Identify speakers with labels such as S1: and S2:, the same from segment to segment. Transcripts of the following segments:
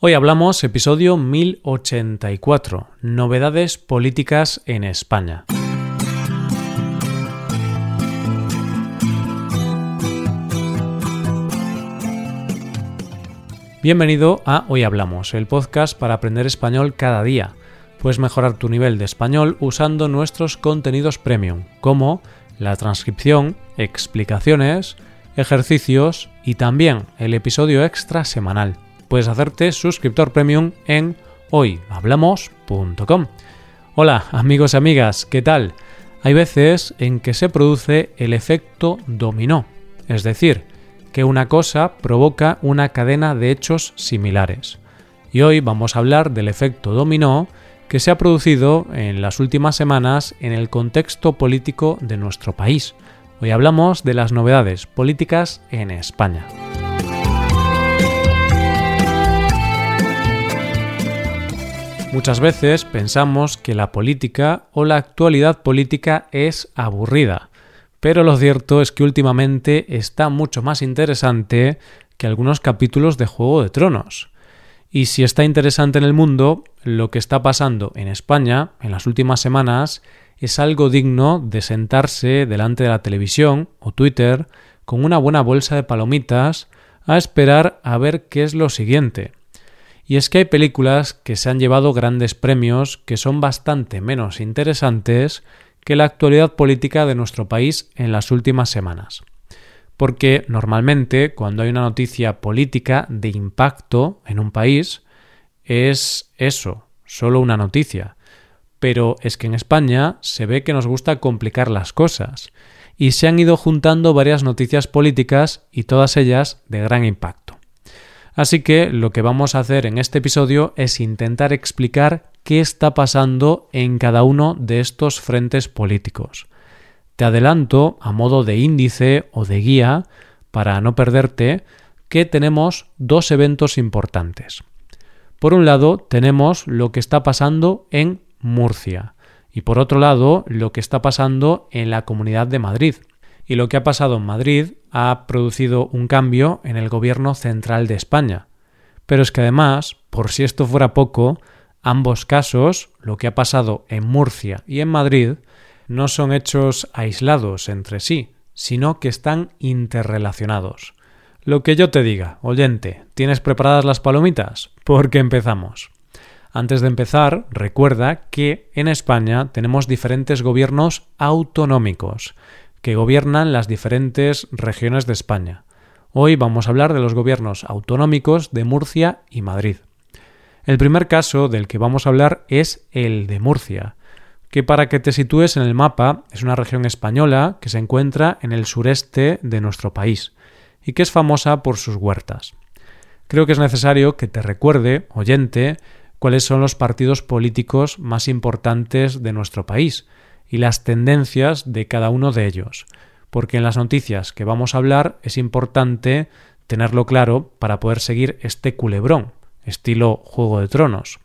S1: Hoy hablamos episodio 1084, novedades políticas en España. Bienvenido a Hoy Hablamos, el podcast para aprender español cada día. Puedes mejorar tu nivel de español usando nuestros contenidos premium, como la transcripción, explicaciones, ejercicios y también el episodio extra semanal puedes hacerte suscriptor premium en hoyhablamos.com. Hola amigos y amigas, ¿qué tal? Hay veces en que se produce el efecto dominó, es decir, que una cosa provoca una cadena de hechos similares. Y hoy vamos a hablar del efecto dominó que se ha producido en las últimas semanas en el contexto político de nuestro país. Hoy hablamos de las novedades políticas en España. Muchas veces pensamos que la política o la actualidad política es aburrida, pero lo cierto es que últimamente está mucho más interesante que algunos capítulos de Juego de Tronos. Y si está interesante en el mundo, lo que está pasando en España en las últimas semanas es algo digno de sentarse delante de la televisión o Twitter con una buena bolsa de palomitas a esperar a ver qué es lo siguiente. Y es que hay películas que se han llevado grandes premios que son bastante menos interesantes que la actualidad política de nuestro país en las últimas semanas. Porque normalmente cuando hay una noticia política de impacto en un país es eso, solo una noticia. Pero es que en España se ve que nos gusta complicar las cosas y se han ido juntando varias noticias políticas y todas ellas de gran impacto. Así que lo que vamos a hacer en este episodio es intentar explicar qué está pasando en cada uno de estos frentes políticos. Te adelanto, a modo de índice o de guía, para no perderte, que tenemos dos eventos importantes. Por un lado, tenemos lo que está pasando en Murcia y por otro lado, lo que está pasando en la Comunidad de Madrid. Y lo que ha pasado en Madrid ha producido un cambio en el gobierno central de España. Pero es que además, por si esto fuera poco, ambos casos, lo que ha pasado en Murcia y en Madrid, no son hechos aislados entre sí, sino que están interrelacionados. Lo que yo te diga, oyente, ¿tienes preparadas las palomitas? Porque empezamos. Antes de empezar, recuerda que en España tenemos diferentes gobiernos autonómicos, que gobiernan las diferentes regiones de España. Hoy vamos a hablar de los gobiernos autonómicos de Murcia y Madrid. El primer caso del que vamos a hablar es el de Murcia, que para que te sitúes en el mapa es una región española que se encuentra en el sureste de nuestro país y que es famosa por sus huertas. Creo que es necesario que te recuerde, oyente, cuáles son los partidos políticos más importantes de nuestro país, y las tendencias de cada uno de ellos, porque en las noticias que vamos a hablar es importante tenerlo claro para poder seguir este culebrón, estilo Juego de Tronos.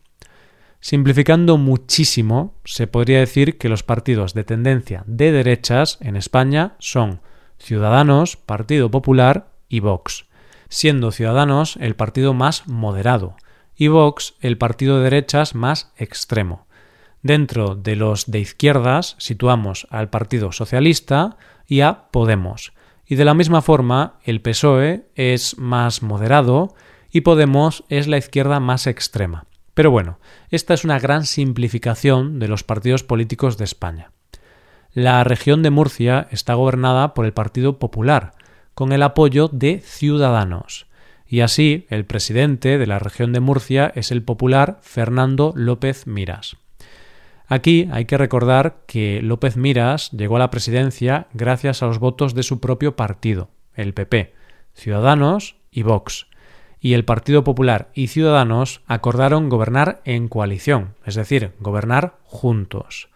S1: Simplificando muchísimo, se podría decir que los partidos de tendencia de derechas en España son Ciudadanos, Partido Popular y Vox, siendo Ciudadanos el partido más moderado y Vox el partido de derechas más extremo. Dentro de los de izquierdas situamos al Partido Socialista y a Podemos. Y de la misma forma, el PSOE es más moderado y Podemos es la izquierda más extrema. Pero bueno, esta es una gran simplificación de los partidos políticos de España. La región de Murcia está gobernada por el Partido Popular, con el apoyo de Ciudadanos. Y así, el presidente de la región de Murcia es el popular Fernando López Miras. Aquí hay que recordar que López Miras llegó a la presidencia gracias a los votos de su propio partido, el PP, Ciudadanos y Vox. Y el Partido Popular y Ciudadanos acordaron gobernar en coalición, es decir, gobernar juntos.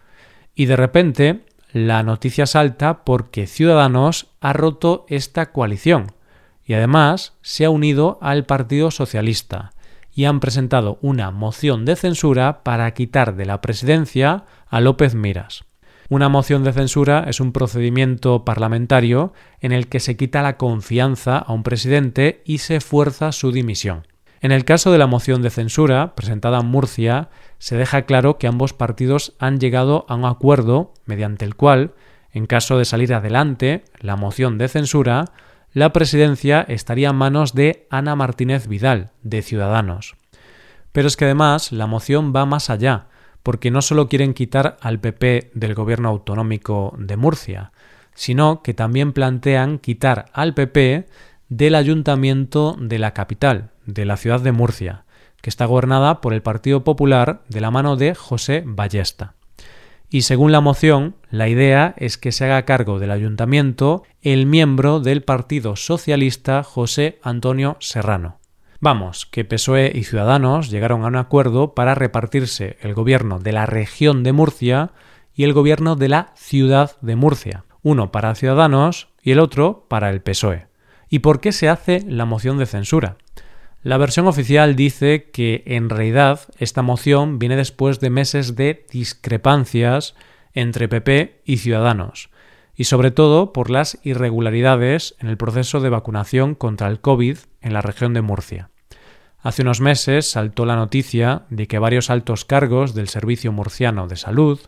S1: Y de repente la noticia salta porque Ciudadanos ha roto esta coalición y además se ha unido al Partido Socialista, y han presentado una moción de censura para quitar de la presidencia a López Miras. Una moción de censura es un procedimiento parlamentario en el que se quita la confianza a un presidente y se fuerza su dimisión. En el caso de la moción de censura presentada en Murcia, se deja claro que ambos partidos han llegado a un acuerdo mediante el cual, en caso de salir adelante la moción de censura, la presidencia estaría en manos de Ana Martínez Vidal, de Ciudadanos. Pero es que además la moción va más allá, porque no solo quieren quitar al PP del gobierno autonómico de Murcia, sino que también plantean quitar al PP del ayuntamiento de la capital, de la ciudad de Murcia, que está gobernada por el Partido Popular de la mano de José Ballesta. Y según la moción, la idea es que se haga cargo del ayuntamiento el miembro del Partido Socialista José Antonio Serrano. Vamos, que PSOE y Ciudadanos llegaron a un acuerdo para repartirse el gobierno de la región de Murcia y el gobierno de la ciudad de Murcia, uno para Ciudadanos y el otro para el PSOE. ¿Y por qué se hace la moción de censura? La versión oficial dice que en realidad esta moción viene después de meses de discrepancias entre PP y Ciudadanos, y sobre todo por las irregularidades en el proceso de vacunación contra el COVID en la región de Murcia. Hace unos meses saltó la noticia de que varios altos cargos del Servicio Murciano de Salud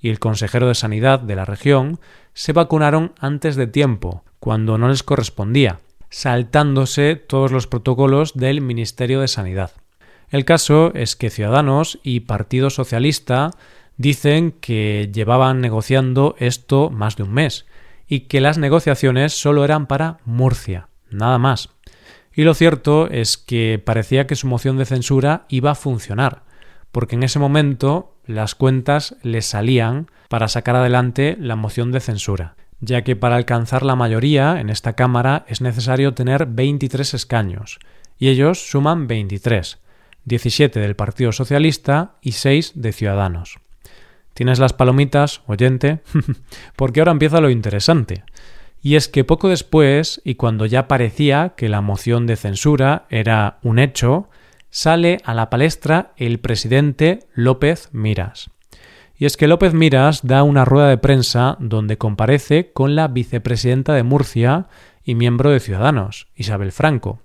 S1: y el consejero de Sanidad de la región se vacunaron antes de tiempo, cuando no les correspondía, saltándose todos los protocolos del Ministerio de Sanidad. El caso es que Ciudadanos y Partido Socialista dicen que llevaban negociando esto más de un mes y que las negociaciones solo eran para Murcia, nada más. Y lo cierto es que parecía que su moción de censura iba a funcionar, porque en ese momento las cuentas les salían para sacar adelante la moción de censura ya que para alcanzar la mayoría en esta Cámara es necesario tener 23 escaños, y ellos suman 23, 17 del Partido Socialista y 6 de Ciudadanos. ¿Tienes las palomitas, oyente? Porque ahora empieza lo interesante. Y es que poco después, y cuando ya parecía que la moción de censura era un hecho, sale a la palestra el presidente López Miras. Y es que López Miras da una rueda de prensa donde comparece con la vicepresidenta de Murcia y miembro de Ciudadanos, Isabel Franco.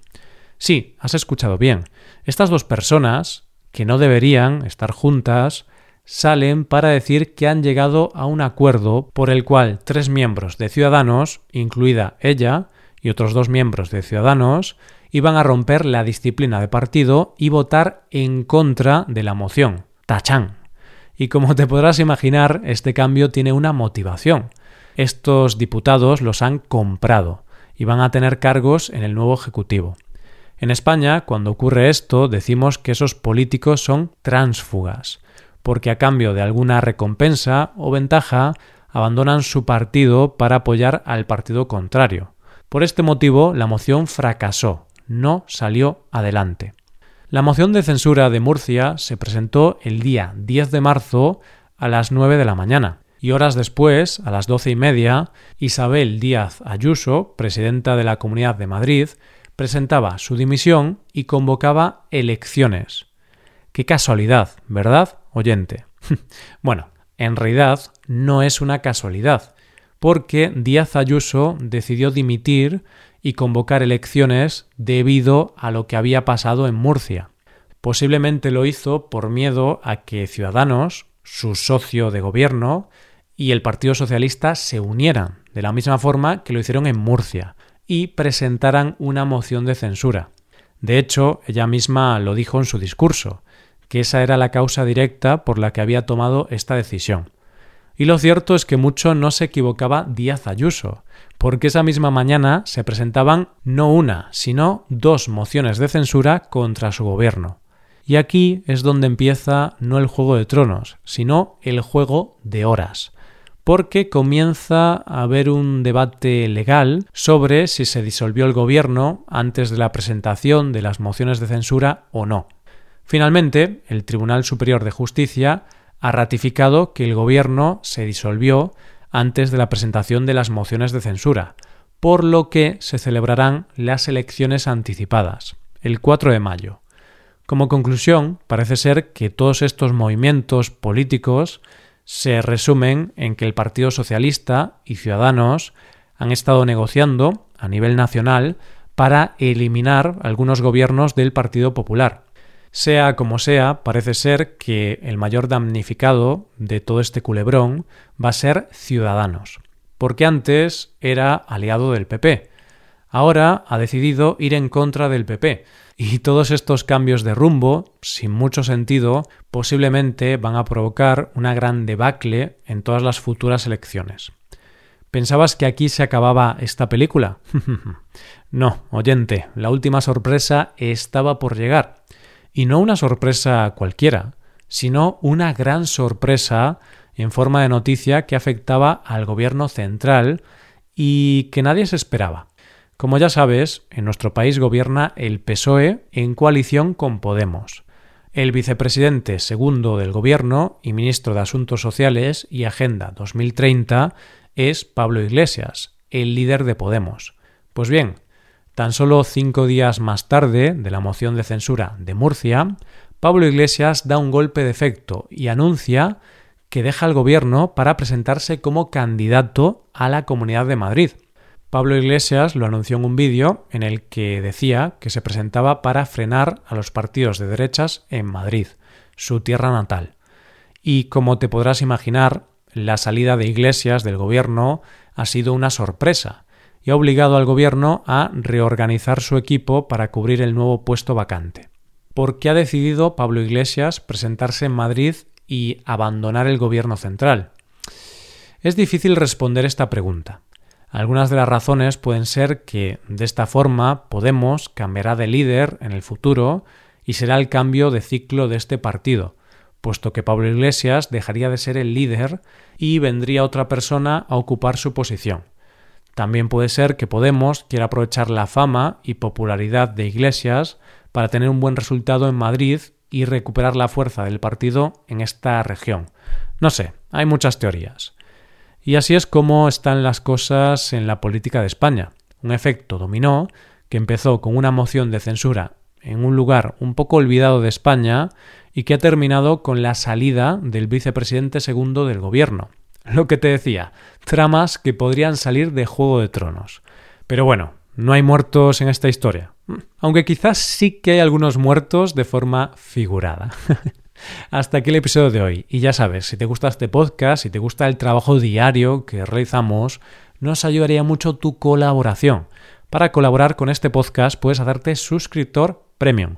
S1: Sí, has escuchado bien. Estas dos personas, que no deberían estar juntas, salen para decir que han llegado a un acuerdo por el cual tres miembros de Ciudadanos, incluida ella, y otros dos miembros de Ciudadanos, iban a romper la disciplina de partido y votar en contra de la moción. Tachán. Y como te podrás imaginar, este cambio tiene una motivación. Estos diputados los han comprado y van a tener cargos en el nuevo Ejecutivo. En España, cuando ocurre esto, decimos que esos políticos son tránsfugas, porque a cambio de alguna recompensa o ventaja abandonan su partido para apoyar al partido contrario. Por este motivo, la moción fracasó, no salió adelante. La moción de censura de Murcia se presentó el día 10 de marzo a las 9 de la mañana y horas después, a las doce y media, Isabel Díaz Ayuso, presidenta de la Comunidad de Madrid, presentaba su dimisión y convocaba elecciones. Qué casualidad, ¿verdad, oyente? bueno, en realidad no es una casualidad, porque Díaz Ayuso decidió dimitir y convocar elecciones debido a lo que había pasado en Murcia. Posiblemente lo hizo por miedo a que Ciudadanos, su socio de gobierno, y el Partido Socialista se unieran, de la misma forma que lo hicieron en Murcia, y presentaran una moción de censura. De hecho, ella misma lo dijo en su discurso, que esa era la causa directa por la que había tomado esta decisión. Y lo cierto es que mucho no se equivocaba Díaz Ayuso, porque esa misma mañana se presentaban no una, sino dos mociones de censura contra su gobierno. Y aquí es donde empieza no el juego de tronos, sino el juego de horas, porque comienza a haber un debate legal sobre si se disolvió el gobierno antes de la presentación de las mociones de censura o no. Finalmente, el Tribunal Superior de Justicia ha ratificado que el gobierno se disolvió antes de la presentación de las mociones de censura, por lo que se celebrarán las elecciones anticipadas, el 4 de mayo. Como conclusión, parece ser que todos estos movimientos políticos se resumen en que el Partido Socialista y Ciudadanos han estado negociando a nivel nacional para eliminar algunos gobiernos del Partido Popular. Sea como sea, parece ser que el mayor damnificado de todo este culebrón va a ser Ciudadanos, porque antes era aliado del PP. Ahora ha decidido ir en contra del PP, y todos estos cambios de rumbo, sin mucho sentido, posiblemente van a provocar una gran debacle en todas las futuras elecciones. ¿Pensabas que aquí se acababa esta película? no, oyente, la última sorpresa estaba por llegar. Y no una sorpresa cualquiera, sino una gran sorpresa en forma de noticia que afectaba al gobierno central y que nadie se esperaba. Como ya sabes, en nuestro país gobierna el PSOE en coalición con Podemos. El vicepresidente segundo del gobierno y ministro de Asuntos Sociales y Agenda 2030 es Pablo Iglesias, el líder de Podemos. Pues bien, Tan solo cinco días más tarde de la moción de censura de Murcia, Pablo Iglesias da un golpe de efecto y anuncia que deja el gobierno para presentarse como candidato a la Comunidad de Madrid. Pablo Iglesias lo anunció en un vídeo en el que decía que se presentaba para frenar a los partidos de derechas en Madrid, su tierra natal. Y como te podrás imaginar, la salida de Iglesias del gobierno ha sido una sorpresa, y ha obligado al gobierno a reorganizar su equipo para cubrir el nuevo puesto vacante. ¿Por qué ha decidido Pablo Iglesias presentarse en Madrid y abandonar el gobierno central? Es difícil responder esta pregunta. Algunas de las razones pueden ser que de esta forma Podemos cambiará de líder en el futuro y será el cambio de ciclo de este partido, puesto que Pablo Iglesias dejaría de ser el líder y vendría otra persona a ocupar su posición. También puede ser que Podemos quiera aprovechar la fama y popularidad de Iglesias para tener un buen resultado en Madrid y recuperar la fuerza del partido en esta región. No sé, hay muchas teorías. Y así es como están las cosas en la política de España. Un efecto dominó que empezó con una moción de censura en un lugar un poco olvidado de España y que ha terminado con la salida del vicepresidente segundo del gobierno, lo que te decía, tramas que podrían salir de Juego de Tronos. Pero bueno, no hay muertos en esta historia. Aunque quizás sí que hay algunos muertos de forma figurada. Hasta aquí el episodio de hoy. Y ya sabes, si te gusta este podcast, si te gusta el trabajo diario que realizamos, nos ayudaría mucho tu colaboración. Para colaborar con este podcast puedes hacerte suscriptor premium.